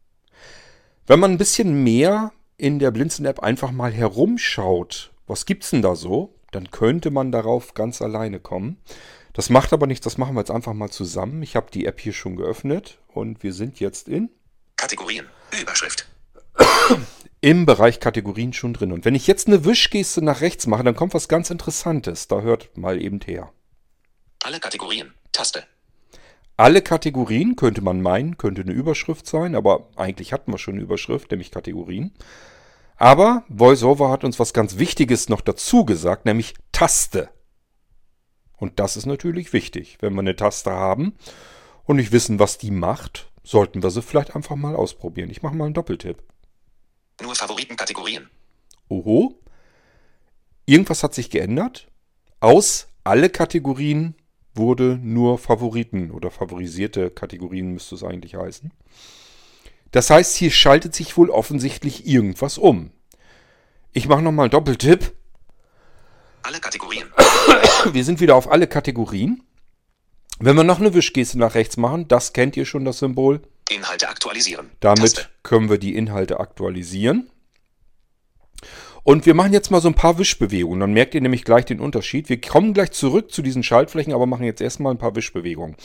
Wenn man ein bisschen mehr in der Blinzen-App einfach mal herumschaut, was gibt's denn da so, dann könnte man darauf ganz alleine kommen. Das macht aber nichts, das machen wir jetzt einfach mal zusammen. Ich habe die App hier schon geöffnet und wir sind jetzt in Kategorien. Überschrift. im Bereich Kategorien schon drin. Und wenn ich jetzt eine Wischgeste nach rechts mache, dann kommt was ganz Interessantes. Da hört mal eben her. Alle Kategorien. Taste. Alle Kategorien könnte man meinen, könnte eine Überschrift sein, aber eigentlich hatten wir schon eine Überschrift, nämlich Kategorien. Aber VoiceOver hat uns was ganz Wichtiges noch dazu gesagt, nämlich Taste. Und das ist natürlich wichtig. Wenn wir eine Taste haben und nicht wissen, was die macht, sollten wir sie vielleicht einfach mal ausprobieren. Ich mache mal einen Doppeltipp. Nur Favoritenkategorien. Oho. Irgendwas hat sich geändert. Aus alle Kategorien wurde nur Favoriten oder favorisierte Kategorien müsste es eigentlich heißen. Das heißt, hier schaltet sich wohl offensichtlich irgendwas um. Ich mache nochmal einen Doppeltipp. Alle Kategorien. Wir sind wieder auf alle Kategorien. Wenn wir noch eine Wischgeste nach rechts machen, das kennt ihr schon, das Symbol. Inhalte aktualisieren. Damit Taste. können wir die Inhalte aktualisieren. Und wir machen jetzt mal so ein paar Wischbewegungen. Dann merkt ihr nämlich gleich den Unterschied. Wir kommen gleich zurück zu diesen Schaltflächen, aber machen jetzt erstmal ein paar Wischbewegungen.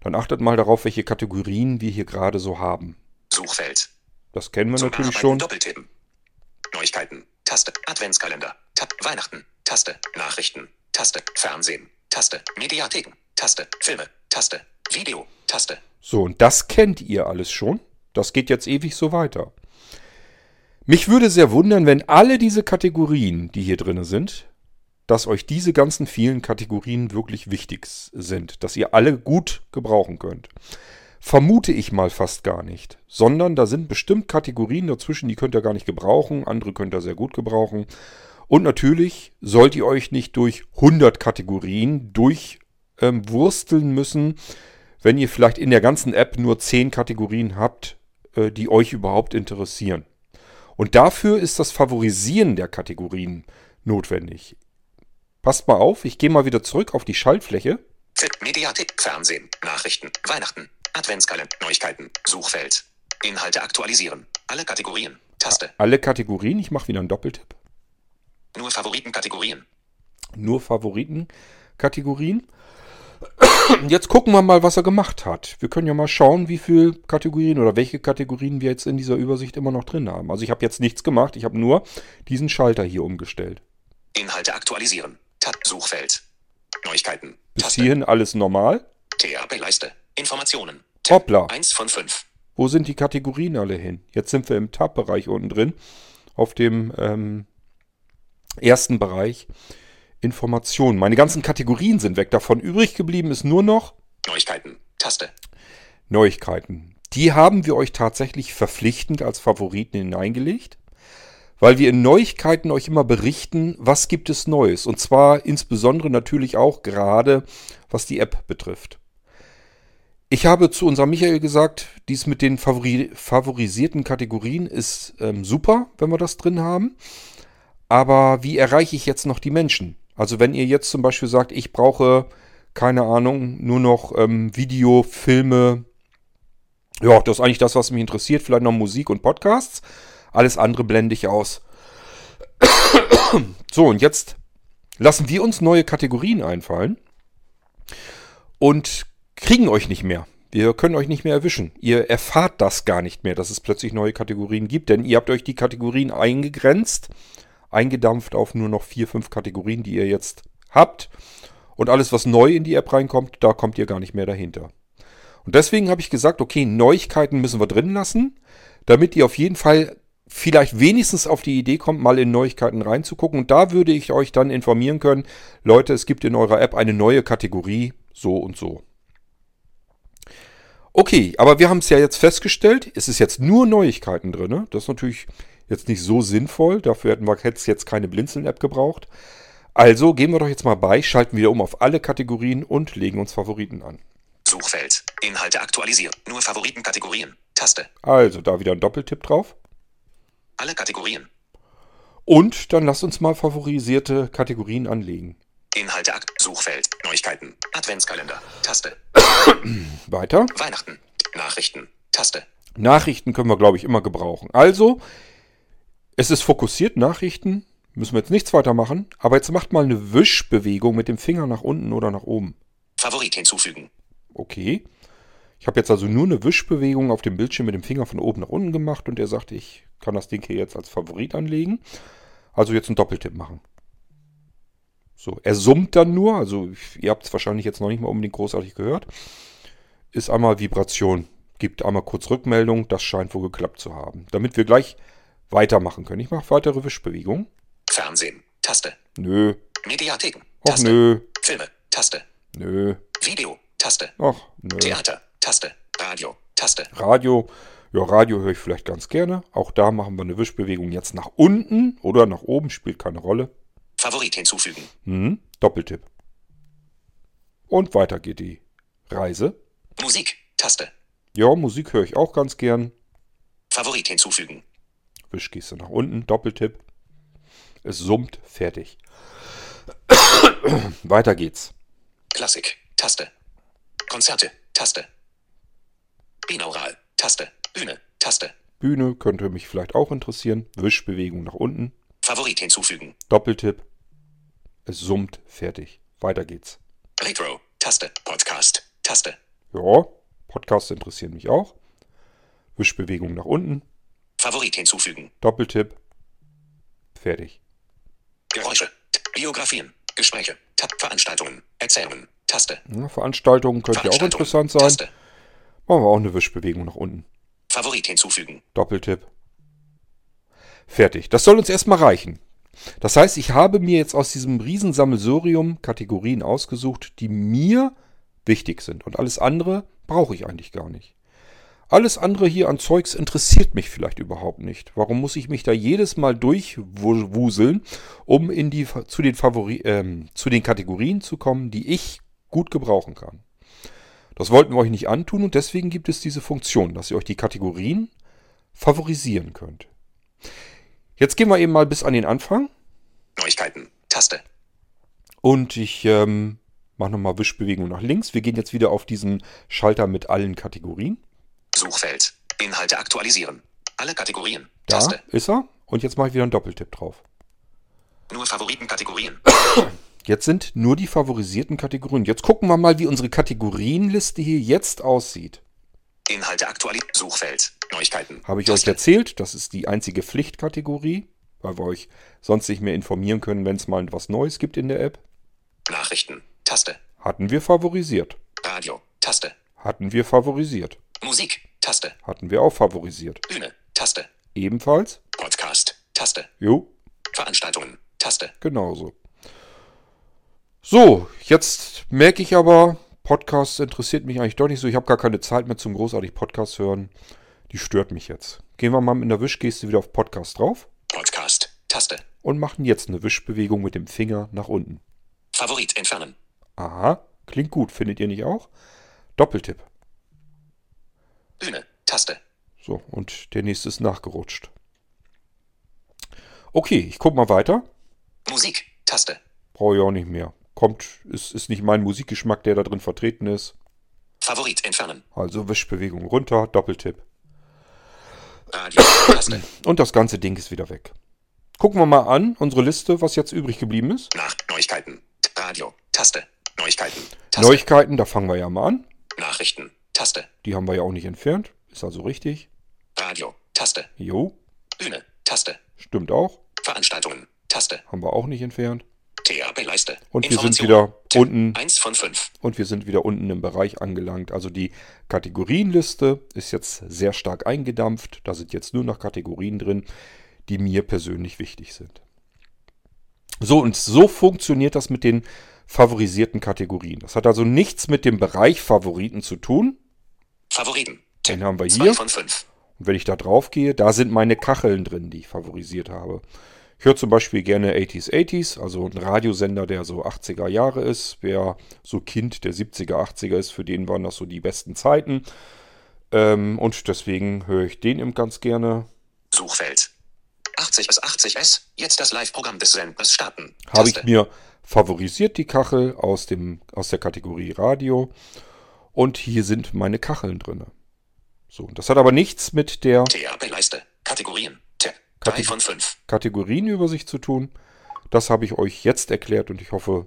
Dann achtet mal darauf, welche Kategorien wir hier gerade so haben. Suchfeld. Das kennen wir Zum natürlich Bearbeiten schon. Doppeltippen. Neuigkeiten. Taste. Adventskalender. Tab. Weihnachten. Taste. Nachrichten. Taste. Fernsehen. Taste. Mediatheken. Taste. Filme. Taste. Video. Taste. So, und das kennt ihr alles schon. Das geht jetzt ewig so weiter. Mich würde sehr wundern, wenn alle diese Kategorien, die hier drin sind, dass euch diese ganzen vielen Kategorien wirklich wichtig sind, dass ihr alle gut gebrauchen könnt. Vermute ich mal fast gar nicht, sondern da sind bestimmt Kategorien dazwischen, die könnt ihr gar nicht gebrauchen, andere könnt ihr sehr gut gebrauchen. Und natürlich sollt ihr euch nicht durch 100 Kategorien durchwursteln müssen, wenn ihr vielleicht in der ganzen App nur 10 Kategorien habt, äh, die euch überhaupt interessieren. Und dafür ist das Favorisieren der Kategorien notwendig. Passt mal auf, ich gehe mal wieder zurück auf die Schaltfläche. Mediathek. Fernsehen. Nachrichten. Weihnachten. Adventskalender. Neuigkeiten. Suchfeld. Inhalte aktualisieren. Alle Kategorien. Taste. Alle Kategorien, ich mache wieder einen Doppeltipp. Nur Favoritenkategorien. Nur Favoritenkategorien. Jetzt gucken wir mal, was er gemacht hat. Wir können ja mal schauen, wie viele Kategorien oder welche Kategorien wir jetzt in dieser Übersicht immer noch drin haben. Also ich habe jetzt nichts gemacht, ich habe nur diesen Schalter hier umgestellt. Inhalte aktualisieren. Tab. Suchfeld. Neuigkeiten. Bis Taste. hierhin alles normal. THP-Leiste. Informationen. Tab. Hoppla. 1 von 5. Wo sind die Kategorien alle hin? Jetzt sind wir im Tab-Bereich unten drin. Auf dem ähm, ersten Bereich Informationen. Meine ganzen Kategorien sind weg. Davon übrig geblieben ist nur noch Neuigkeiten. Taste. Neuigkeiten. Die haben wir euch tatsächlich verpflichtend als Favoriten hineingelegt, weil wir in Neuigkeiten euch immer berichten, was gibt es Neues. Und zwar insbesondere natürlich auch gerade, was die App betrifft. Ich habe zu unserem Michael gesagt, dies mit den favori favorisierten Kategorien ist ähm, super, wenn wir das drin haben. Aber wie erreiche ich jetzt noch die Menschen? Also wenn ihr jetzt zum Beispiel sagt, ich brauche, keine Ahnung, nur noch ähm, Video, Filme, ja, das ist eigentlich das, was mich interessiert, vielleicht noch Musik und Podcasts. Alles andere blende ich aus. so, und jetzt lassen wir uns neue Kategorien einfallen und kriegen euch nicht mehr. Wir können euch nicht mehr erwischen. Ihr erfahrt das gar nicht mehr, dass es plötzlich neue Kategorien gibt, denn ihr habt euch die Kategorien eingegrenzt eingedampft auf nur noch vier, fünf Kategorien, die ihr jetzt habt. Und alles, was neu in die App reinkommt, da kommt ihr gar nicht mehr dahinter. Und deswegen habe ich gesagt, okay, Neuigkeiten müssen wir drin lassen, damit ihr auf jeden Fall vielleicht wenigstens auf die Idee kommt, mal in Neuigkeiten reinzugucken. Und da würde ich euch dann informieren können, Leute, es gibt in eurer App eine neue Kategorie, so und so. Okay, aber wir haben es ja jetzt festgestellt, es ist jetzt nur Neuigkeiten drin. Ne? Das ist natürlich jetzt nicht so sinnvoll. Dafür hätten wir jetzt keine Blinzeln-App gebraucht. Also gehen wir doch jetzt mal bei, schalten wieder um auf alle Kategorien und legen uns Favoriten an. Suchfeld. Inhalte aktualisieren. Nur Favoritenkategorien. Taste. Also da wieder ein Doppeltipp drauf. Alle Kategorien. Und dann lasst uns mal favorisierte Kategorien anlegen. Inhalte akt. Suchfeld. Neuigkeiten. Adventskalender. Taste. Weiter. Weihnachten. Nachrichten. Taste. Nachrichten können wir, glaube ich, immer gebrauchen. Also es ist fokussiert, Nachrichten. Müssen wir jetzt nichts weiter machen. Aber jetzt macht mal eine Wischbewegung mit dem Finger nach unten oder nach oben. Favorit hinzufügen. Okay. Ich habe jetzt also nur eine Wischbewegung auf dem Bildschirm mit dem Finger von oben nach unten gemacht und er sagt, ich kann das Ding hier jetzt als Favorit anlegen. Also jetzt einen Doppeltipp machen. So, er summt dann nur, also ihr habt es wahrscheinlich jetzt noch nicht mal unbedingt großartig gehört. Ist einmal Vibration, gibt einmal kurz Rückmeldung, das scheint wohl geklappt zu haben. Damit wir gleich weitermachen können. Ich mache weitere Wischbewegungen. Fernsehen. Taste. Nö. Mediatheken. Ach Taste. nö. Filme. Taste. Nö. Video. Taste. Ach nö. Theater. Taste. Radio. Taste. Radio. Ja, Radio höre ich vielleicht ganz gerne. Auch da machen wir eine Wischbewegung jetzt nach unten oder nach oben, spielt keine Rolle. Favorit hinzufügen. Hm, Doppeltipp. Und weiter geht die Reise. Musik. Taste. Ja, Musik höre ich auch ganz gern. Favorit hinzufügen. Wischgeste nach unten, Doppeltipp. Es summt, fertig. Weiter geht's. Klassik. Taste. Konzerte. Taste. Binaural. Taste. Bühne. Taste. Bühne könnte mich vielleicht auch interessieren. Wischbewegung nach unten, Favorit hinzufügen. Doppeltipp. Es summt, fertig. Weiter geht's. Retro. Taste. Podcast. Taste. Ja, Podcasts interessieren mich auch. Wischbewegung nach unten, Favorit hinzufügen. Doppeltipp. Fertig. Geräusche. Biografien. Gespräche. Tab. Veranstaltungen. Erzählungen. Taste. Ja, Veranstaltungen könnte ja auch interessant sein. Taste. Machen wir auch eine Wischbewegung nach unten. Favorit hinzufügen. Doppeltipp. Fertig. Das soll uns erstmal reichen. Das heißt, ich habe mir jetzt aus diesem Riesensammelsurium Kategorien ausgesucht, die mir wichtig sind. Und alles andere brauche ich eigentlich gar nicht. Alles andere hier an Zeugs interessiert mich vielleicht überhaupt nicht. Warum muss ich mich da jedes Mal durchwuseln, um in die, zu, den Favori, ähm, zu den Kategorien zu kommen, die ich gut gebrauchen kann? Das wollten wir euch nicht antun und deswegen gibt es diese Funktion, dass ihr euch die Kategorien favorisieren könnt. Jetzt gehen wir eben mal bis an den Anfang Neuigkeiten. Taste. und ich ähm, mache nochmal Wischbewegung nach links. Wir gehen jetzt wieder auf diesen Schalter mit allen Kategorien. Suchfeld. Inhalte aktualisieren. Alle Kategorien. Da Taste. ist er. Und jetzt mache ich wieder einen Doppeltipp drauf. Nur Favoritenkategorien. Jetzt sind nur die favorisierten Kategorien. Jetzt gucken wir mal, wie unsere Kategorienliste hier jetzt aussieht. Inhalte aktualisieren. Suchfeld. Neuigkeiten. Habe ich euch erzählt, das ist die einzige Pflichtkategorie, weil wir euch sonst nicht mehr informieren können, wenn es mal was Neues gibt in der App. Nachrichten. Taste. Hatten wir favorisiert. Radio. Taste. Hatten wir favorisiert. Musik. Taste. Hatten wir auch favorisiert. Bühne. Taste. Ebenfalls. Podcast. Taste. Jo. Veranstaltungen. Taste. Genauso. So, jetzt merke ich aber, Podcast interessiert mich eigentlich doch nicht so. Ich habe gar keine Zeit mehr zum großartig Podcast hören. Die stört mich jetzt. Gehen wir mal mit einer Wischgeste wieder auf Podcast drauf Podcast. Taste. und machen jetzt eine Wischbewegung mit dem Finger nach unten. Favorit entfernen. Aha, klingt gut, findet ihr nicht auch? Doppeltipp. Bühne. Taste. So, und der nächste ist nachgerutscht. Okay, ich guck mal weiter. Musik. Taste. Brauche ich auch nicht mehr. Kommt, ist, ist nicht mein Musikgeschmack, der da drin vertreten ist. Favorit entfernen. Also Wischbewegung runter, Doppeltipp. Radio. Taste. Und das ganze Ding ist wieder weg. Gucken wir mal an, unsere Liste, was jetzt übrig geblieben ist. Nach. Neuigkeiten. Radio. Taste. Neuigkeiten. Taste. Neuigkeiten, da fangen wir ja mal an. Nachrichten. Taste. Die haben wir ja auch nicht entfernt. Ist also richtig. Radio. Taste. Jo, Bühne. Taste. stimmt auch. Veranstaltungen. Taste. Haben wir auch nicht entfernt. THP-Leiste. Und wir sind wieder Tipp. unten. 1 von 5. Und wir sind wieder unten im Bereich angelangt. Also die Kategorienliste ist jetzt sehr stark eingedampft. Da sind jetzt nur noch Kategorien drin, die mir persönlich wichtig sind. So, und so funktioniert das mit den favorisierten Kategorien. Das hat also nichts mit dem Bereich Favoriten zu tun. Favoriten. Den haben wir 2 hier. von 5. Und wenn ich da drauf gehe, da sind meine Kacheln drin, die ich favorisiert habe. Ich höre zum Beispiel gerne 80s 80s, also ein Radiosender, der so 80er Jahre ist. Wer so Kind der 70er, 80er ist, für den waren das so die besten Zeiten. Ähm, und deswegen höre ich den eben ganz gerne. Suchfeld. 80 bis 80S. Jetzt das Live-Programm des Senders starten. Habe ich mir favorisiert die Kachel aus, dem, aus der Kategorie Radio. Und hier sind meine Kacheln drin. So, das hat aber nichts mit der THP-Leiste. Kategorien. Tab. 3 Kategor- von 5. Kategorienübersicht zu tun. Das habe ich euch jetzt erklärt und ich hoffe,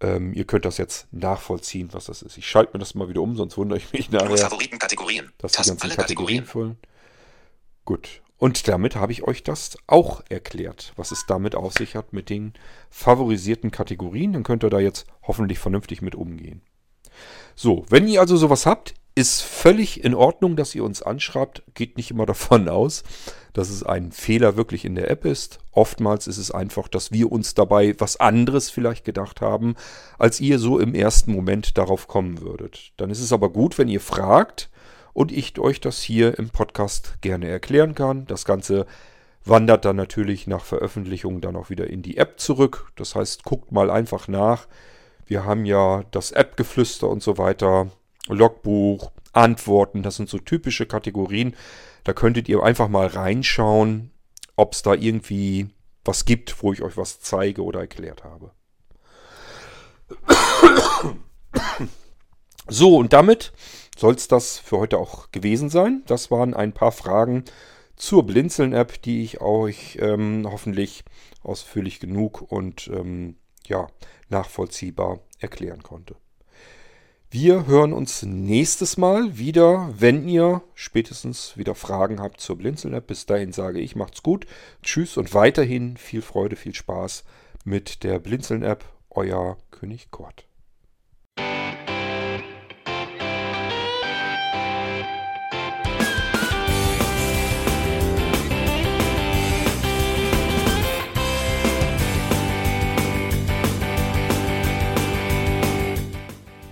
ähm, ihr könnt das jetzt nachvollziehen, was das ist. Ich schalte mir das mal wieder um, sonst wundere ich mich nachher, Favoritenkategorien. Tasten. ganzen Alle Kategorien Kategorien. füllen. Gut. Und damit habe ich euch das auch erklärt, was es damit auf sich hat mit den favorisierten Kategorien. Dann könnt ihr da jetzt hoffentlich vernünftig mit umgehen. So, wenn ihr also sowas habt, ist völlig in Ordnung, dass ihr uns anschreibt. Geht nicht immer davon aus, dass es ein Fehler wirklich in der App ist. Oftmals ist es einfach, dass wir uns dabei was anderes vielleicht gedacht haben, als ihr so im ersten Moment darauf kommen würdet. Dann ist es aber gut, wenn ihr fragt und ich euch das hier im Podcast gerne erklären kann. Das Ganze wandert dann natürlich nach Veröffentlichung dann auch wieder in die App zurück. Das heißt, guckt mal einfach nach. Wir haben ja das App-Geflüster und so weiter, Logbuch, Antworten, das sind so typische Kategorien. Da könntet ihr einfach mal reinschauen, ob es da irgendwie was gibt, wo ich euch was zeige oder erklärt habe. So, und damit soll es das für heute auch gewesen sein. Das waren ein paar Fragen zur Blinzeln-App, die ich euch ähm, hoffentlich ausführlich genug und ähm, ja, nachvollziehbar erklären konnte. Wir hören uns nächstes Mal wieder, wenn ihr spätestens wieder Fragen habt zur Blinzeln-App. Bis dahin sage ich, macht's gut. Tschüss und weiterhin viel Freude, viel Spaß mit der Blinzeln-App. Euer König Kurt.